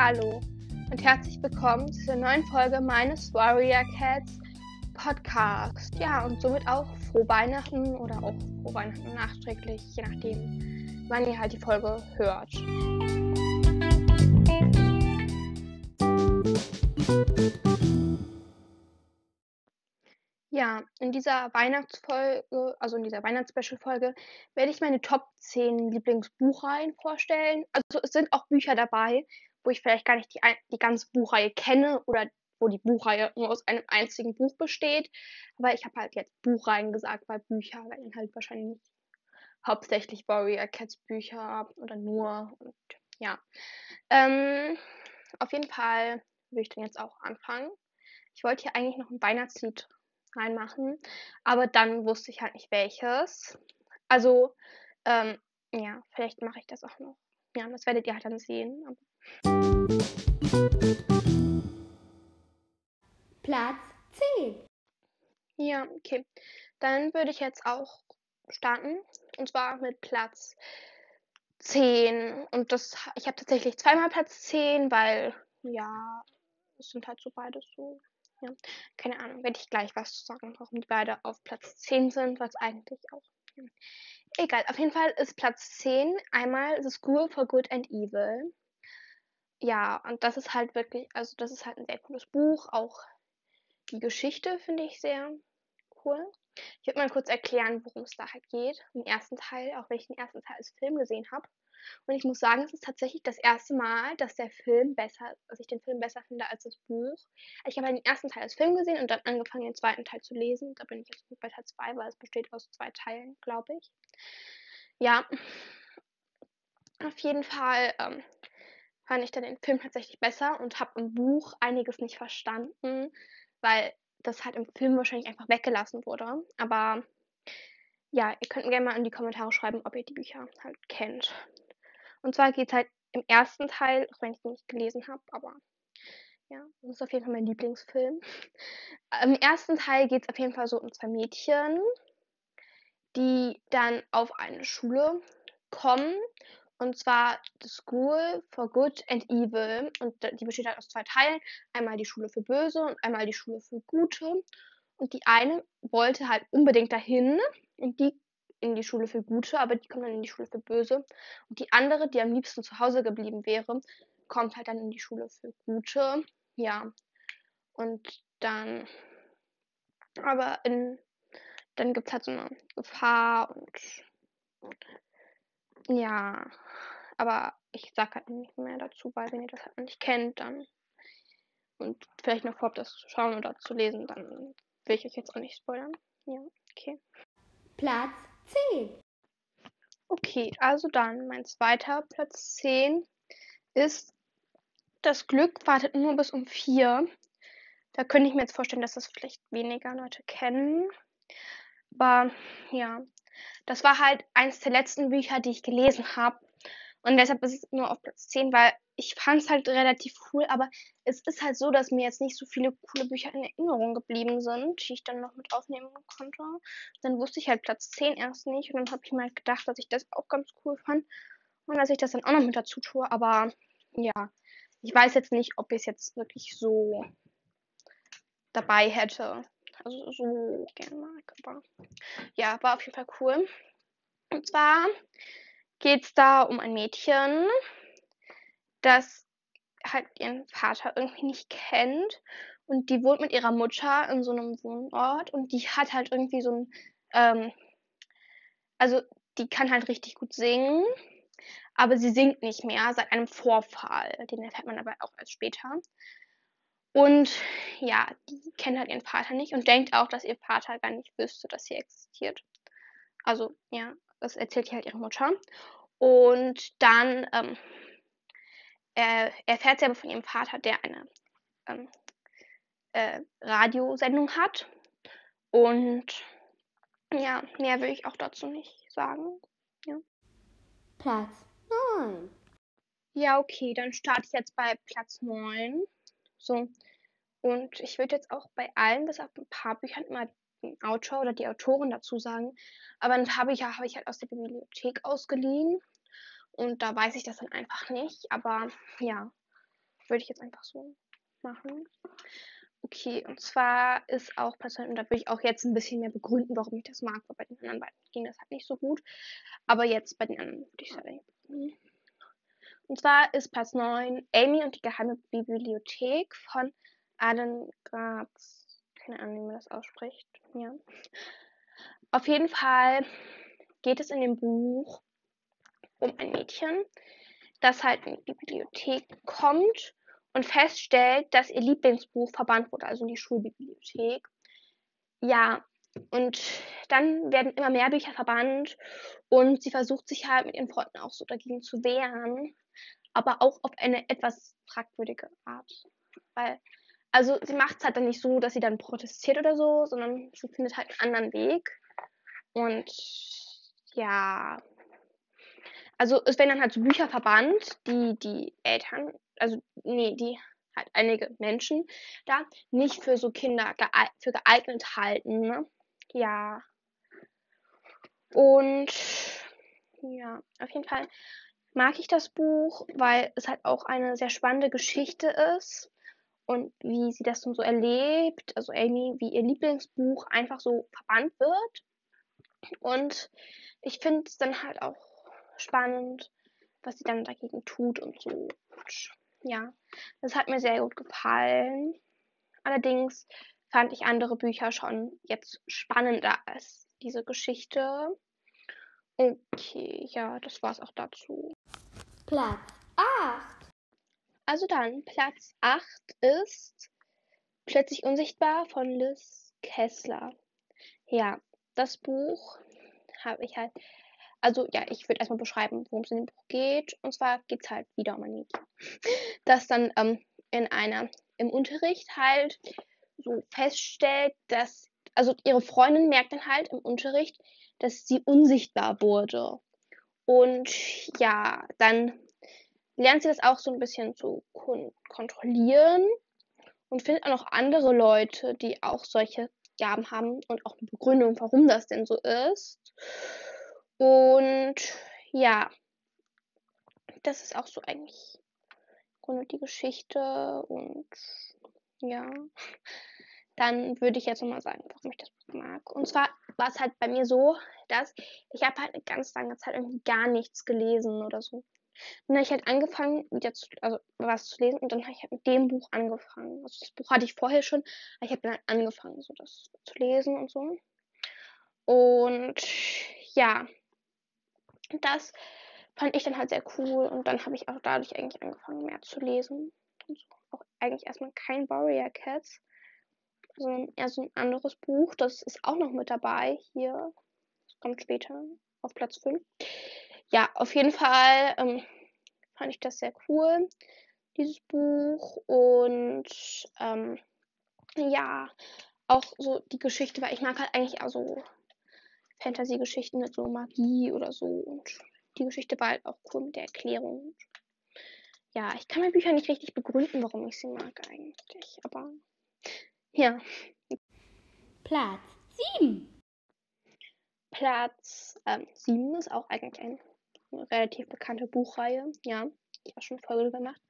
Hallo und herzlich willkommen zur neuen Folge meines Warrior Cats Podcast. Ja, und somit auch frohe Weihnachten oder auch frohe Weihnachten nachträglich, je nachdem, wann ihr halt die Folge hört. Ja, in dieser Weihnachtsfolge, also in dieser Weihnachtsspecial-Folge, werde ich meine Top 10 Lieblingsbuchreihen vorstellen. Also es sind auch Bücher dabei, wo ich vielleicht gar nicht die, die ganze Buchreihe kenne oder wo die Buchreihe nur aus einem einzigen Buch besteht. Aber ich habe halt jetzt Buchreihen gesagt, weil Bücher werden halt wahrscheinlich hauptsächlich Warrior Cats Bücher oder nur. Und ja. Ähm, auf jeden Fall will ich dann jetzt auch anfangen. Ich wollte hier eigentlich noch ein Weihnachtslied reinmachen, aber dann wusste ich halt nicht welches. Also, ähm, ja, vielleicht mache ich das auch noch. Ja, das werdet ihr halt dann sehen. Platz 10. Ja, okay. Dann würde ich jetzt auch starten. Und zwar mit Platz 10. Und das, ich habe tatsächlich zweimal Platz 10, weil, ja, es sind halt so beides so. Ja, keine Ahnung, werde ich gleich was zu sagen, warum die beide auf Platz 10 sind, was eigentlich auch. Egal, auf jeden Fall ist Platz 10 einmal The School for Good and Evil ja, und das ist halt wirklich, also das ist halt ein sehr cooles Buch. Auch die Geschichte finde ich sehr cool. Ich würde mal kurz erklären, worum es da halt geht. Im ersten Teil, auch wenn ich den ersten Teil als Film gesehen habe. Und ich muss sagen, es ist tatsächlich das erste Mal, dass der Film besser, dass ich den Film besser finde als das Buch. Ich habe den ersten Teil als Film gesehen und dann angefangen, den zweiten Teil zu lesen. Da bin ich jetzt bei Teil 2, weil es besteht aus zwei Teilen, glaube ich. Ja, auf jeden Fall ähm, fand ich dann den Film tatsächlich besser und habe im Buch einiges nicht verstanden, weil das halt im Film wahrscheinlich einfach weggelassen wurde. Aber ja, ihr könnt mir gerne mal in die Kommentare schreiben, ob ihr die Bücher halt kennt. Und zwar geht es halt im ersten Teil, auch wenn ich den nicht gelesen habe, aber ja, das ist auf jeden Fall mein Lieblingsfilm. Im ersten Teil geht es auf jeden Fall so um zwei Mädchen, die dann auf eine Schule kommen und zwar The School for Good and Evil. Und die besteht halt aus zwei Teilen. Einmal die Schule für Böse und einmal die Schule für Gute. Und die eine wollte halt unbedingt dahin und die in die Schule für Gute, aber die kommt dann in die Schule für Böse. Und die andere, die am liebsten zu Hause geblieben wäre, kommt halt dann in die Schule für Gute. Ja. Und dann, aber in, dann gibt es halt so eine Gefahr und ja, aber ich sag halt nicht mehr dazu, weil wenn ihr das halt nicht kennt, dann und vielleicht noch vorhabt, das zu schauen oder zu lesen, dann will ich euch jetzt auch nicht spoilern. Ja, okay. Platz 10. Okay, also dann mein zweiter Platz 10 ist Das Glück wartet nur bis um 4. Da könnte ich mir jetzt vorstellen, dass das vielleicht weniger Leute kennen. Aber ja, das war halt eines der letzten Bücher, die ich gelesen habe. Und deshalb ist es nur auf Platz 10, weil ich fand es halt relativ cool, aber es ist halt so, dass mir jetzt nicht so viele coole Bücher in Erinnerung geblieben sind, die ich dann noch mit aufnehmen konnte. Dann wusste ich halt Platz 10 erst nicht und dann habe ich mir halt gedacht, dass ich das auch ganz cool fand und dass ich das dann auch noch mit dazu tue. Aber ja, ich weiß jetzt nicht, ob ich es jetzt wirklich so dabei hätte also so gerne mag. Aber ja, war auf jeden Fall cool. Und zwar geht es da um ein Mädchen, das halt ihren Vater irgendwie nicht kennt. Und die wohnt mit ihrer Mutter in so einem Wohnort und die hat halt irgendwie so ein, ähm, also die kann halt richtig gut singen, aber sie singt nicht mehr seit einem Vorfall. Den erfährt man aber auch erst später. Und ja, die kennt halt ihren Vater nicht und denkt auch, dass ihr Vater gar nicht wüsste, dass sie existiert. Also, ja, das erzählt ihr halt ihre Mutter. Und dann ähm, er, erfährt sie aber von ihrem Vater, der eine ähm, äh, Radiosendung hat. Und ja, mehr will ich auch dazu nicht sagen. Ja. Platz 9. Ja, okay, dann starte ich jetzt bei Platz 9. So. Und ich würde jetzt auch bei allen, bis auf ein paar Büchern, immer den Autor oder die Autorin dazu sagen. Aber habe ich ja, habe ich halt aus der Bibliothek ausgeliehen. Und da weiß ich das dann einfach nicht. Aber ja. würde ich jetzt einfach so machen. Okay, und zwar ist auch passiert, und da will ich auch jetzt ein bisschen mehr begründen, warum ich das mag, weil bei den anderen beiden ging das halt nicht so gut. Aber jetzt bei den anderen würde ich sagen. Und zwar ist Platz 9 Amy und die geheime Bibliothek von Alan Graz. Keine Ahnung, wie man das ausspricht. Ja. Auf jeden Fall geht es in dem Buch um ein Mädchen, das halt in die Bibliothek kommt und feststellt, dass ihr Lieblingsbuch verbannt wurde, also in die Schulbibliothek. Ja, und dann werden immer mehr Bücher verbannt und sie versucht sich halt mit ihren Freunden auch so dagegen zu wehren, aber auch auf eine etwas fragwürdige Art. Weil, also sie macht es halt dann nicht so, dass sie dann protestiert oder so, sondern sie findet halt einen anderen Weg. Und ja, also es werden dann halt so Bücher verbannt, die die Eltern, also nee, die halt einige Menschen da nicht für so Kinder geeignet, für geeignet halten. Ne? Ja. Und ja, auf jeden Fall mag ich das Buch, weil es halt auch eine sehr spannende Geschichte ist und wie sie das so erlebt, also Amy, wie ihr Lieblingsbuch einfach so verbannt wird. Und ich finde es dann halt auch spannend, was sie dann dagegen tut und so. Und ja, das hat mir sehr gut gefallen. Allerdings fand ich andere Bücher schon jetzt spannender als diese Geschichte. Okay, ja, das war's auch dazu. Platz 8. Also dann, Platz 8 ist Plötzlich Unsichtbar von Liz Kessler. Ja, das Buch habe ich halt also ja, ich würde erstmal beschreiben, worum es in dem Buch geht. Und zwar geht es halt wieder um ein Mädchen, das dann ähm, in einer, im Unterricht halt so feststellt, dass, also ihre Freundin merkt dann halt im Unterricht, dass sie unsichtbar wurde. Und ja, dann lernt sie das auch so ein bisschen zu kon kontrollieren und findet auch noch andere Leute, die auch solche Gaben haben und auch eine Begründung, warum das denn so ist. Und ja, das ist auch so eigentlich Grunde die Geschichte. Und ja, dann würde ich jetzt nochmal sagen, warum ich das mag. Und zwar war es halt bei mir so, dass ich habe halt eine ganz lange Zeit irgendwie gar nichts gelesen oder so. Dann habe ich halt angefangen, wieder zu, also was zu lesen und dann habe ich halt mit dem Buch angefangen. Also das Buch hatte ich vorher schon, aber ich habe dann halt angefangen, so das zu lesen und so. Und ja, das fand ich dann halt sehr cool und dann habe ich auch dadurch eigentlich angefangen mehr zu lesen. Und. Auch eigentlich erstmal kein Warrior Cats, sondern eher so ein anderes Buch. Das ist auch noch mit dabei hier. Das kommt später auf Platz 5. Ja, auf jeden Fall ähm, fand ich das sehr cool, dieses Buch. Und ähm, ja, auch so die Geschichte, weil ich mag halt eigentlich auch so Fantasy-Geschichten mit so Magie oder so. Und die Geschichte war halt auch cool mit der Erklärung. Ja, ich kann meine Bücher nicht richtig begründen, warum ich sie mag eigentlich. Aber ja. Platz 7. Platz ähm, 7 ist auch eigentlich ein, relativ bekannte Buchreihe. Ja, ich habe schon eine Folge gemacht.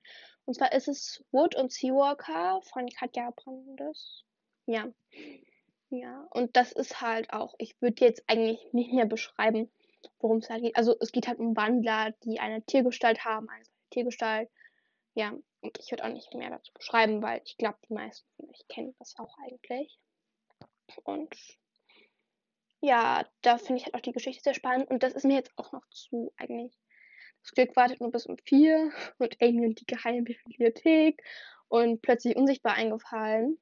Und zwar ist es Wood und Seawalker von Katja Brandes. Ja. Ja, und das ist halt auch, ich würde jetzt eigentlich nicht mehr beschreiben, worum es halt geht. Also es geht halt um Wandler, die eine Tiergestalt haben, eine Tiergestalt. Ja, und ich würde auch nicht mehr dazu beschreiben, weil ich glaube, die meisten von euch kennen das auch eigentlich. Und ja, da finde ich halt auch die Geschichte sehr spannend. Und das ist mir jetzt auch noch zu eigentlich. Das Glück wartet nur bis um vier und Amy und die geheime Bibliothek und plötzlich unsichtbar eingefallen.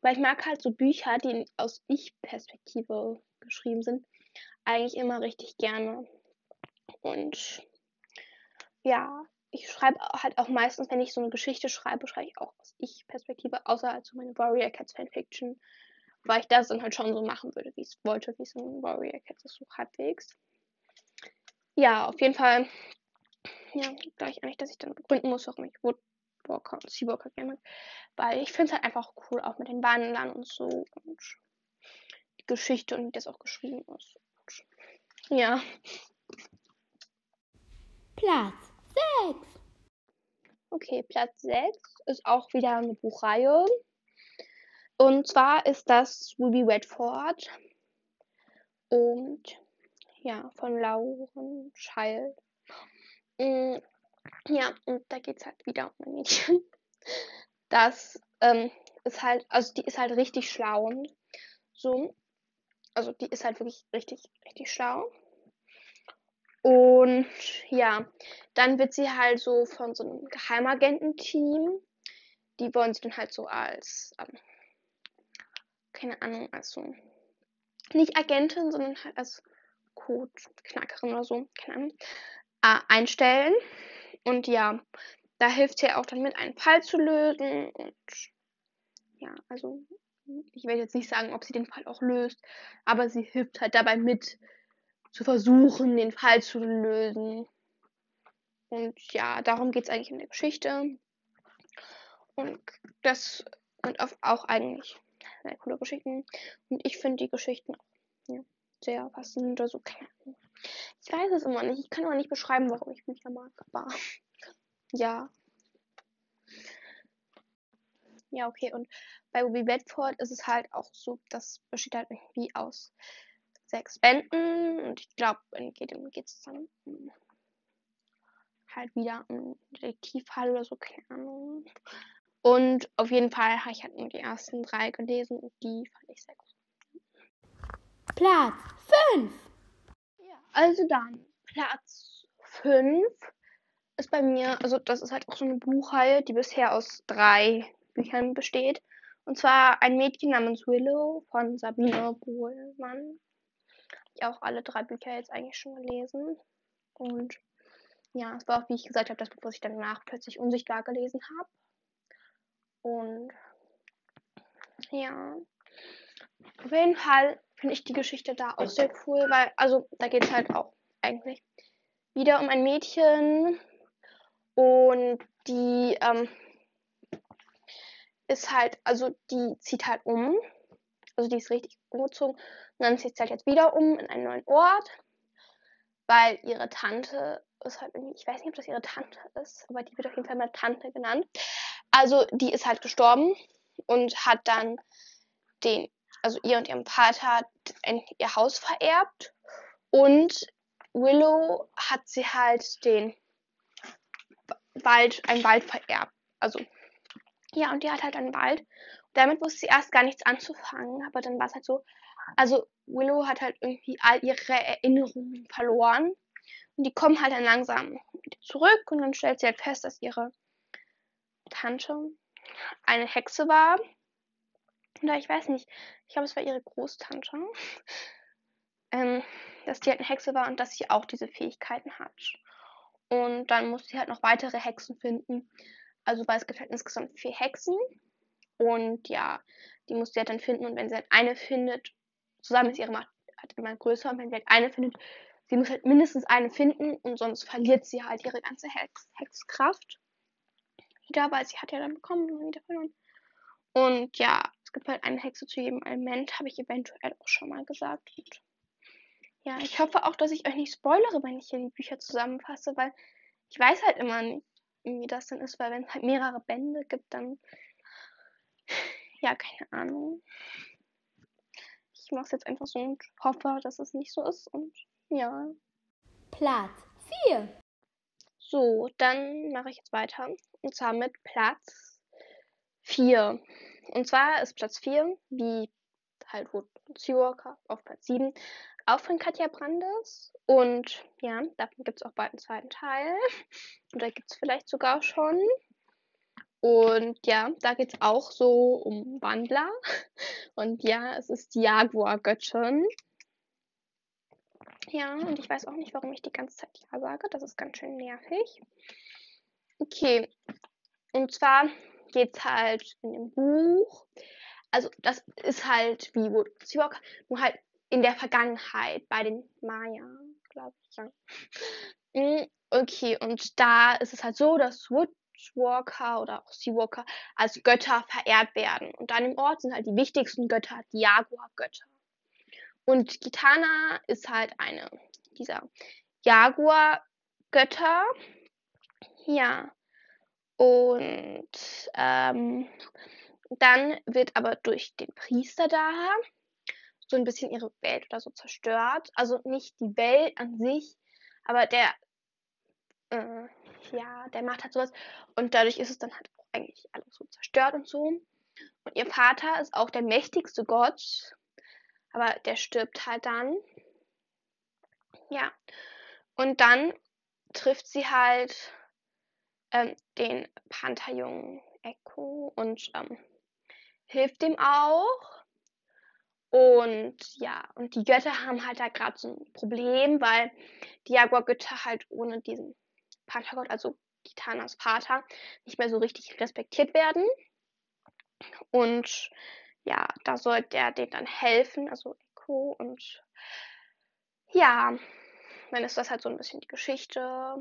Weil ich mag halt so Bücher, die aus Ich-Perspektive geschrieben sind, eigentlich immer richtig gerne. Und ja, ich schreibe halt auch meistens, wenn ich so eine Geschichte schreibe, schreibe ich auch aus Ich-Perspektive, außer halt so meine Warrior Cats Fanfiction, weil ich das dann halt schon so machen würde, wie ich es wollte, wie es in Warrior ist, so halbwegs. Ja, auf jeden Fall, ja, glaube ich eigentlich, dass ich dann begründen muss, warum ich Wood Walker und Seawalker gerne Weil ich finde es halt einfach cool, auch mit den Wandlern und so. Und die Geschichte und wie das auch geschrieben ist. Und ja. Platz 6. Okay, Platz 6 ist auch wieder eine Buchreihe. Und zwar ist das Ruby Redford. Und ja, von Lauren Child. Mm, ja, und da geht es halt wieder um ein Mädchen. Das ähm, ist halt, also die ist halt richtig schlau. So. Also die ist halt wirklich richtig, richtig schlau. Und ja, dann wird sie halt so von so einem Geheimagententeam, die wollen sie dann halt so als, ähm, keine Ahnung, als so, nicht Agentin, sondern halt als Codeknackerin oder so, keine Ahnung, äh, einstellen. Und ja, da hilft sie auch dann mit, einen Fall zu lösen. Und ja, also ich werde jetzt nicht sagen, ob sie den Fall auch löst, aber sie hilft halt dabei mit, zu versuchen, den Fall zu lösen. Und ja, darum geht es eigentlich in der Geschichte. Und das sind auch eigentlich sehr coole Geschichten. Und ich finde die Geschichten ja, sehr faszinierend oder so. Ich weiß es immer nicht. Ich kann aber nicht beschreiben, warum ich Bücher mag. Aber ja. Ja, okay. Und bei Ruby Bedford ist es halt auch so, das besteht halt irgendwie aus sechs Bänden. Und ich glaube, in jedem geht es dann halt wieder um Detektivfall oder so, keine Ahnung. Und auf jeden Fall habe ich halt nur die ersten drei gelesen und die fand ich sehr gut. Platz 5. Ja, also dann Platz 5 ist bei mir, also das ist halt auch so eine Buchreihe, die bisher aus drei Büchern besteht. Und zwar ein Mädchen namens Willow von Sabine Bohlmann ich auch alle drei Bücher jetzt eigentlich schon gelesen. Und ja, es war auch, wie ich gesagt habe, das Buch, was ich danach plötzlich unsichtbar gelesen habe. Und ja, auf jeden Fall finde ich die Geschichte da auch sehr cool, weil, also da geht es halt auch eigentlich wieder um ein Mädchen und die ähm, ist halt, also die zieht halt um also die ist richtig umgezogen. Und dann zieht sie halt jetzt wieder um in einen neuen Ort. Weil ihre Tante ist halt irgendwie, ich weiß nicht, ob das ihre Tante ist, aber die wird auf jeden Fall mal Tante genannt. Also die ist halt gestorben und hat dann den, also ihr und ihrem Vater ihr Haus vererbt. Und Willow hat sie halt den Wald, einen Wald vererbt. Also, ja, und die hat halt einen Wald damit wusste sie erst gar nichts anzufangen, aber dann war es halt so, also Willow hat halt irgendwie all ihre Erinnerungen verloren und die kommen halt dann langsam zurück und dann stellt sie halt fest, dass ihre Tante eine Hexe war. Oder ich weiß nicht, ich glaube, es war ihre Großtante. Ähm, dass die halt eine Hexe war und dass sie auch diese Fähigkeiten hat. Und dann muss sie halt noch weitere Hexen finden. Also weil es gibt halt insgesamt vier Hexen. Und ja, die muss sie halt dann finden. Und wenn sie halt eine findet, zusammen ist ihre Macht halt immer größer. Und wenn sie halt eine findet, sie muss halt mindestens eine finden und sonst verliert sie halt ihre ganze Hex Hexkraft. Wieder, weil sie hat ja dann bekommen und wieder verloren. Und ja, es gibt halt eine Hexe zu jedem Element, habe ich eventuell auch schon mal gesagt. Und ja, ich hoffe auch, dass ich euch nicht spoilere, wenn ich hier die Bücher zusammenfasse, weil ich weiß halt immer nicht, wie das dann ist, weil wenn es halt mehrere Bände gibt, dann ja, keine Ahnung. Ich mache es jetzt einfach so und hoffe, dass es nicht so ist. Und ja. Platz 4. So, dann mache ich jetzt weiter. Und zwar mit Platz 4. Und zwar ist Platz 4, wie halt Wood Seawalker auf Platz 7, auch von Katja Brandes. Und ja, davon gibt es auch bald einen zweiten Teil. Oder gibt es vielleicht sogar schon. Und ja, da geht es auch so um Wandler. Und ja, es ist die Jaguar-Göttin. Ja, und ich weiß auch nicht, warum ich die ganze Zeit Ja sage. Das ist ganz schön nervig. Okay. Und zwar geht es halt in dem Buch. Also, das ist halt wie Wood Seawalker, nur halt in der Vergangenheit bei den Maya, glaube ich. Ja. Mm, okay, und da ist es halt so, dass Wood Walker oder auch Seawalker als Götter verehrt werden. Und an dem Ort sind halt die wichtigsten Götter die Jaguar-Götter. Und Gitana ist halt eine dieser Jaguar-Götter. Ja. Und ähm, dann wird aber durch den Priester da so ein bisschen ihre Welt oder so zerstört. Also nicht die Welt an sich, aber der, äh, ja, der macht halt sowas. Und dadurch ist es dann halt eigentlich alles so zerstört und so. Und ihr Vater ist auch der mächtigste Gott, aber der stirbt halt dann. Ja. Und dann trifft sie halt ähm, den Pantherjungen Echo und ähm, hilft dem auch. Und ja, und die Götter haben halt da gerade so ein Problem, weil die Jaguar-Götter halt ohne diesen Panthergott, also Kitanas Vater, nicht mehr so richtig respektiert werden. Und ja, da soll der denen dann helfen, also Echo. Und ja, dann ist das halt so ein bisschen die Geschichte.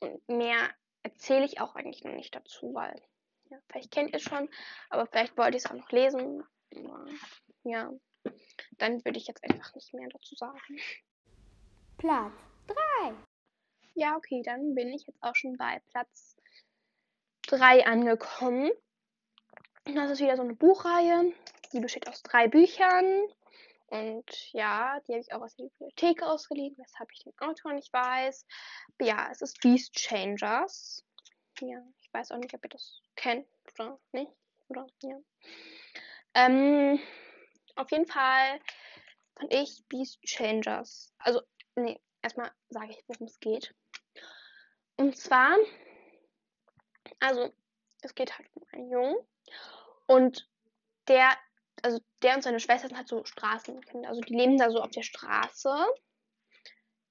Und mehr erzähle ich auch eigentlich noch nicht dazu, weil ja, vielleicht kennt ihr es schon, aber vielleicht wollt ihr es auch noch lesen. Ja, dann würde ich jetzt einfach nicht mehr dazu sagen. Platz 3. Ja, okay, dann bin ich jetzt auch schon bei Platz 3 angekommen. Das ist wieder so eine Buchreihe. Die besteht aus drei Büchern. Und ja, die habe ich auch aus der Bibliothek ausgeliehen, weshalb ich den Autor nicht weiß. Ja, es ist Beast Changers. Ja, ich weiß auch nicht, ob ihr das kennt oder nicht. Oder ja. Ähm, auf jeden Fall fand ich Beast Changers. Also, nee, erstmal sage ich, worum es geht. Und zwar, also, es geht halt um einen Jungen. Und der, also der und seine Schwester sind halt so Straßenkinder. Also die leben da so auf der Straße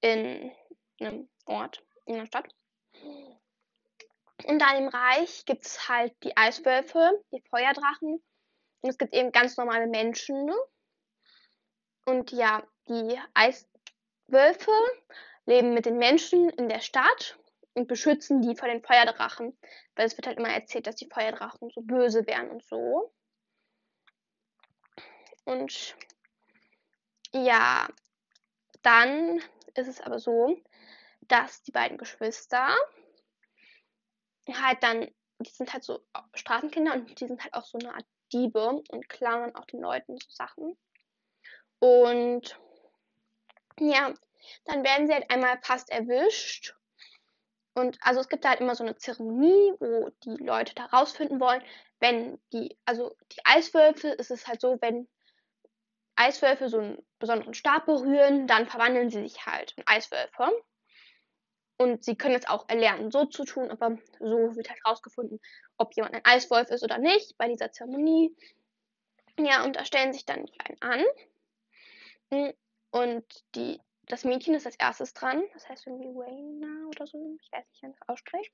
in einem Ort, in einer Stadt. Und da im Reich gibt es halt die Eiswölfe, die Feuerdrachen. Und es gibt eben ganz normale Menschen. Ne? Und ja, die Eiswölfe leben mit den Menschen in der Stadt und beschützen die vor den Feuerdrachen. Weil es wird halt immer erzählt, dass die Feuerdrachen so böse wären und so. Und ja, dann ist es aber so, dass die beiden Geschwister halt dann, die sind halt so Straßenkinder und die sind halt auch so eine Art Diebe und klauen auch den Leuten so Sachen. Und ja, dann werden sie halt einmal fast erwischt. Und also es gibt halt immer so eine Zeremonie, wo die Leute da rausfinden wollen, wenn die, also die Eiswölfe ist es halt so, wenn Eiswölfe so einen besonderen Stab berühren, dann verwandeln sie sich halt in Eiswölfe. Und sie können es auch erlernen, so zu tun, aber so wird halt rausgefunden, ob jemand ein Eiswolf ist oder nicht bei dieser Zeremonie. Ja, und da stellen sich dann die einen an. Und die, das Mädchen ist als erstes dran. Das heißt irgendwie Wayna oder so. Ich weiß nicht, wie man das ausspricht.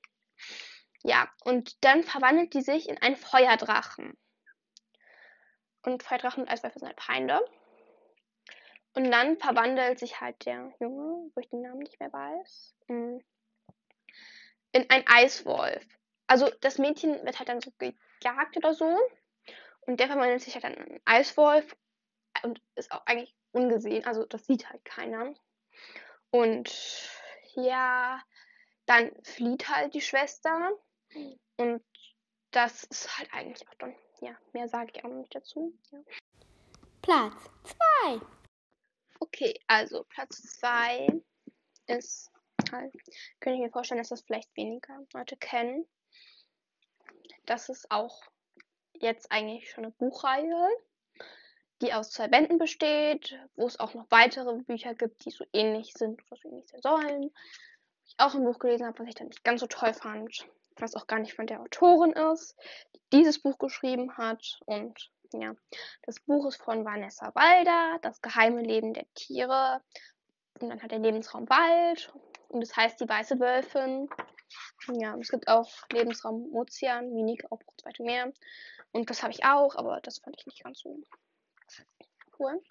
Ja, und dann verwandelt die sich in einen Feuerdrachen. Und Feuerdrachen und Eiswölfe sind halt Feinde. Und dann verwandelt sich halt der Junge, wo ich den Namen nicht mehr weiß, mm, in ein Eiswolf. Also das Mädchen wird halt dann so gejagt oder so. Und der verwandelt sich halt dann in einen Eiswolf und ist auch eigentlich ungesehen. Also das sieht halt keiner. Und ja, dann flieht halt die Schwester. Und das ist halt eigentlich auch dann, ja, mehr sage ich auch noch nicht dazu. Ja. Platz 2. Okay, also Platz 2 ist halt, könnte ich mir vorstellen, dass das vielleicht weniger Leute kennen. Das ist auch jetzt eigentlich schon eine Buchreihe, die aus zwei Bänden besteht, wo es auch noch weitere Bücher gibt, die so ähnlich sind oder so ähnlich sein sollen. Ich auch ein Buch gelesen habe, was ich dann nicht ganz so toll fand, was auch gar nicht von der Autorin ist, die dieses Buch geschrieben hat und ja, das Buch ist von Vanessa Walder, Das geheime Leben der Tiere. Und dann hat der Lebensraum Wald. Und das heißt die weiße Wölfin. Ja, es gibt auch Lebensraum Ozean, Minik, auch zweite Meer. Und das habe ich auch, aber das fand ich nicht ganz so cool.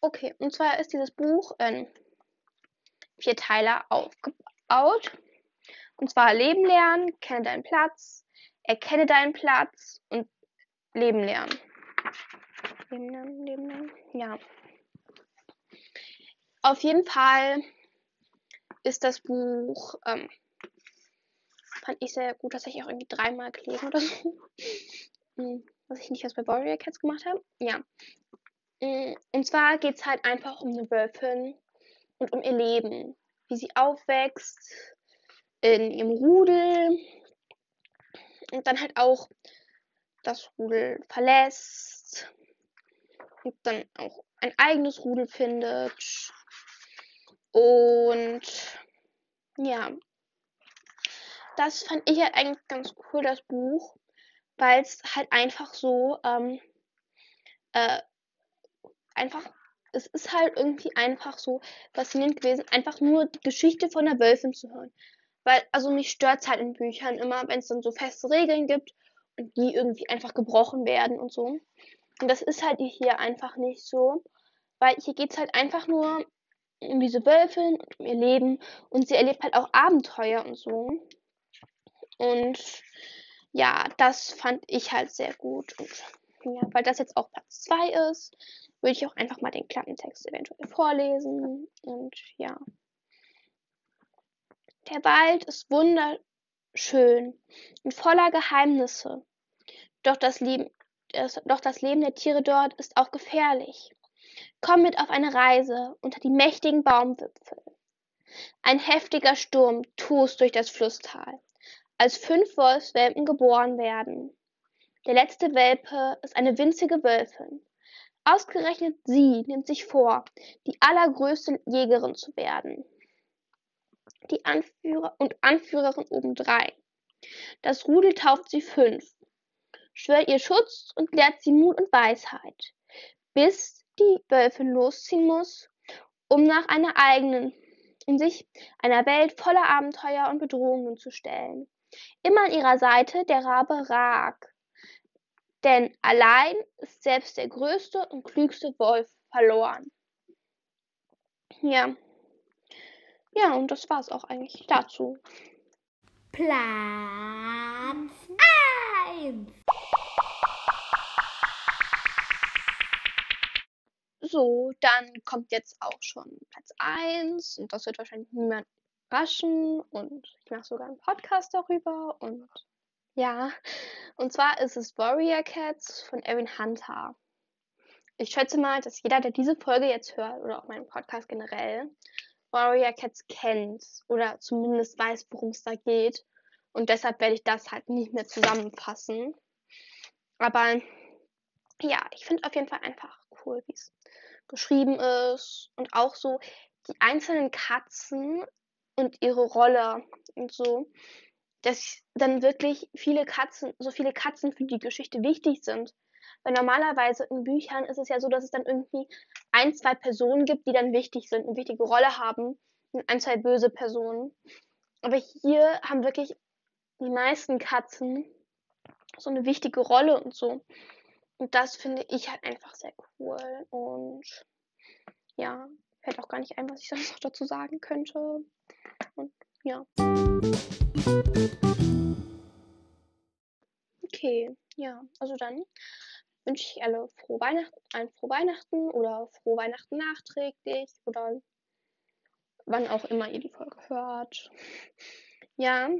Okay, und zwar ist dieses Buch in vier Teile aufgebaut. Und zwar Leben lernen, kenne deinen Platz, erkenne deinen Platz und Leben lernen. Leben lernen, Leben lernen. Ja. Auf jeden Fall ist das Buch ähm, fand ich sehr gut. Das habe ich auch irgendwie dreimal gelesen oder so. Hm, was ich nicht erst bei Warrior Cats gemacht habe. Ja. Hm, und zwar geht es halt einfach um eine Wölfin und um ihr Leben. Wie sie aufwächst in ihrem Rudel und dann halt auch das Rudel verlässt und dann auch ein eigenes Rudel findet. Und ja, das fand ich halt eigentlich ganz cool, das Buch, weil es halt einfach so, ähm, äh, einfach, es ist halt irgendwie einfach so faszinierend gewesen, einfach nur die Geschichte von der Wölfin zu hören. Weil, also mich stört es halt in Büchern immer, wenn es dann so feste Regeln gibt und die irgendwie einfach gebrochen werden und so. Und das ist halt hier einfach nicht so. Weil hier geht es halt einfach nur um diese Wölfin und um ihr Leben. Und sie erlebt halt auch Abenteuer und so. Und ja, das fand ich halt sehr gut. Und ja, weil das jetzt auch Platz 2 ist, würde ich auch einfach mal den Klappentext eventuell vorlesen. Und ja. Der Wald ist wunderschön und voller Geheimnisse. Doch das Leben, doch das Leben der Tiere dort ist auch gefährlich. Komm mit auf eine Reise unter die mächtigen Baumwipfel. Ein heftiger Sturm tost durch das Flusstal, als fünf Wolfswelpen geboren werden. Der letzte Welpe ist eine winzige Wölfin. Ausgerechnet sie nimmt sich vor, die allergrößte Jägerin zu werden die Anführer und Anführerin obendrein. Das Rudel tauft sie fünf, schwört ihr Schutz und lehrt sie Mut und Weisheit, bis die Wölfin losziehen muss, um nach einer eigenen, in sich einer Welt voller Abenteuer und Bedrohungen zu stellen. Immer an ihrer Seite der Rabe Rag, denn allein ist selbst der größte und klügste Wolf verloren. Ja, ja, und das war es auch eigentlich dazu. Platz 1. So, dann kommt jetzt auch schon Platz 1 und das wird wahrscheinlich niemand überraschen und ich mache sogar einen Podcast darüber und ja, und zwar ist es Warrior Cats von Erin Hunter. Ich schätze mal, dass jeder, der diese Folge jetzt hört oder auch meinen Podcast generell, Warrior Cats kennt oder zumindest weiß, worum es da geht. Und deshalb werde ich das halt nicht mehr zusammenfassen. Aber ja, ich finde auf jeden Fall einfach cool, wie es geschrieben ist. Und auch so die einzelnen Katzen und ihre Rolle und so. Dass dann wirklich viele Katzen, so viele Katzen für die Geschichte wichtig sind. Weil normalerweise in Büchern ist es ja so, dass es dann irgendwie ein, zwei Personen gibt, die dann wichtig sind, eine wichtige Rolle haben. Und ein, zwei böse Personen. Aber hier haben wirklich die meisten Katzen so eine wichtige Rolle und so. Und das finde ich halt einfach sehr cool. Und ja, fällt auch gar nicht ein, was ich sonst noch dazu sagen könnte. Und ja. Okay, ja, also dann wünsche ich alle frohe Weihnachten, ein frohe Weihnachten oder frohe Weihnachten nachträglich oder wann auch immer ihr die Folge hört. Ja.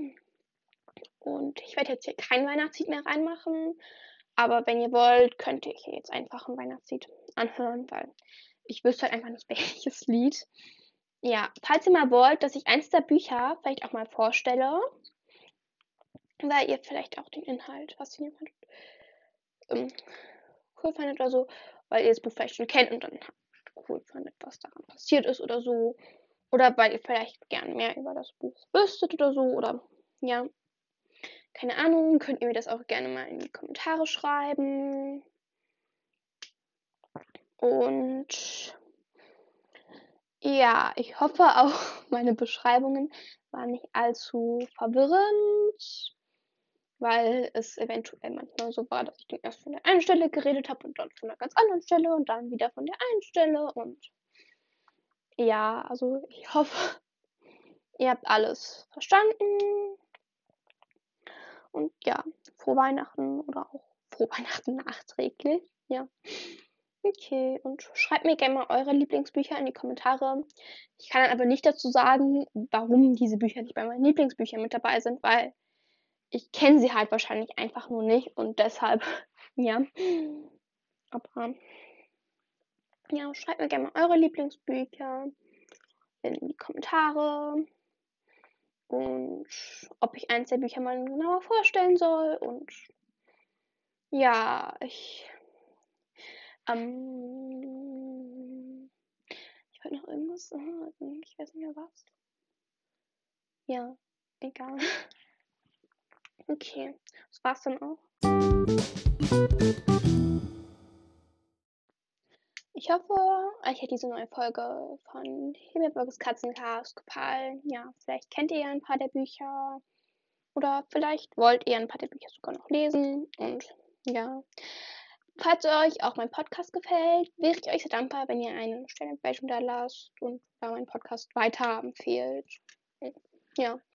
Und ich werde jetzt hier kein Weihnachtslied mehr reinmachen. Aber wenn ihr wollt, könnt ihr hier jetzt einfach ein Weihnachtslied anhören, weil ich wüsste halt einfach nicht, welches Lied. Ja, falls ihr mal wollt, dass ich eins der Bücher vielleicht auch mal vorstelle, weil ihr vielleicht auch den Inhalt, was ihr ähm, cool fandet oder so, weil ihr das Buch vielleicht schon kennt und dann cool fandet, was daran passiert ist oder so. Oder weil ihr vielleicht gern mehr über das Buch wüsstet oder so. Oder ja, keine Ahnung, könnt ihr mir das auch gerne mal in die Kommentare schreiben. Und ja, ich hoffe auch, meine Beschreibungen waren nicht allzu verwirrend weil es eventuell manchmal so war, dass ich dann erst von der einen Stelle geredet habe und dann von einer ganz anderen Stelle und dann wieder von der einen Stelle und ja, also ich hoffe, ihr habt alles verstanden und ja, frohe Weihnachten oder auch frohe Weihnachten nachträglich, ja. Okay, und schreibt mir gerne mal eure Lieblingsbücher in die Kommentare. Ich kann aber nicht dazu sagen, warum diese Bücher nicht bei meinen Lieblingsbüchern mit dabei sind, weil ich kenne sie halt wahrscheinlich einfach nur nicht und deshalb, ja. Aber ja, schreibt mir gerne mal eure Lieblingsbücher in die Kommentare und ob ich eins der Bücher mal genauer vorstellen soll und ja, ich ähm, ich wollte noch irgendwas sagen, ich weiß nicht mehr was. Ja, egal. Okay, das war's dann auch. Ich hoffe, euch hat diese neue Folge von Himmelburgs Katzencast gefallen. Ja, vielleicht kennt ihr ja ein paar der Bücher. Oder vielleicht wollt ihr ein paar der Bücher sogar noch lesen. Und ja. Falls euch auch mein Podcast gefällt, wäre ich euch sehr dankbar, wenn ihr eine Stellenbewertung da lasst und meinen Podcast weiter empfehlt. Ja.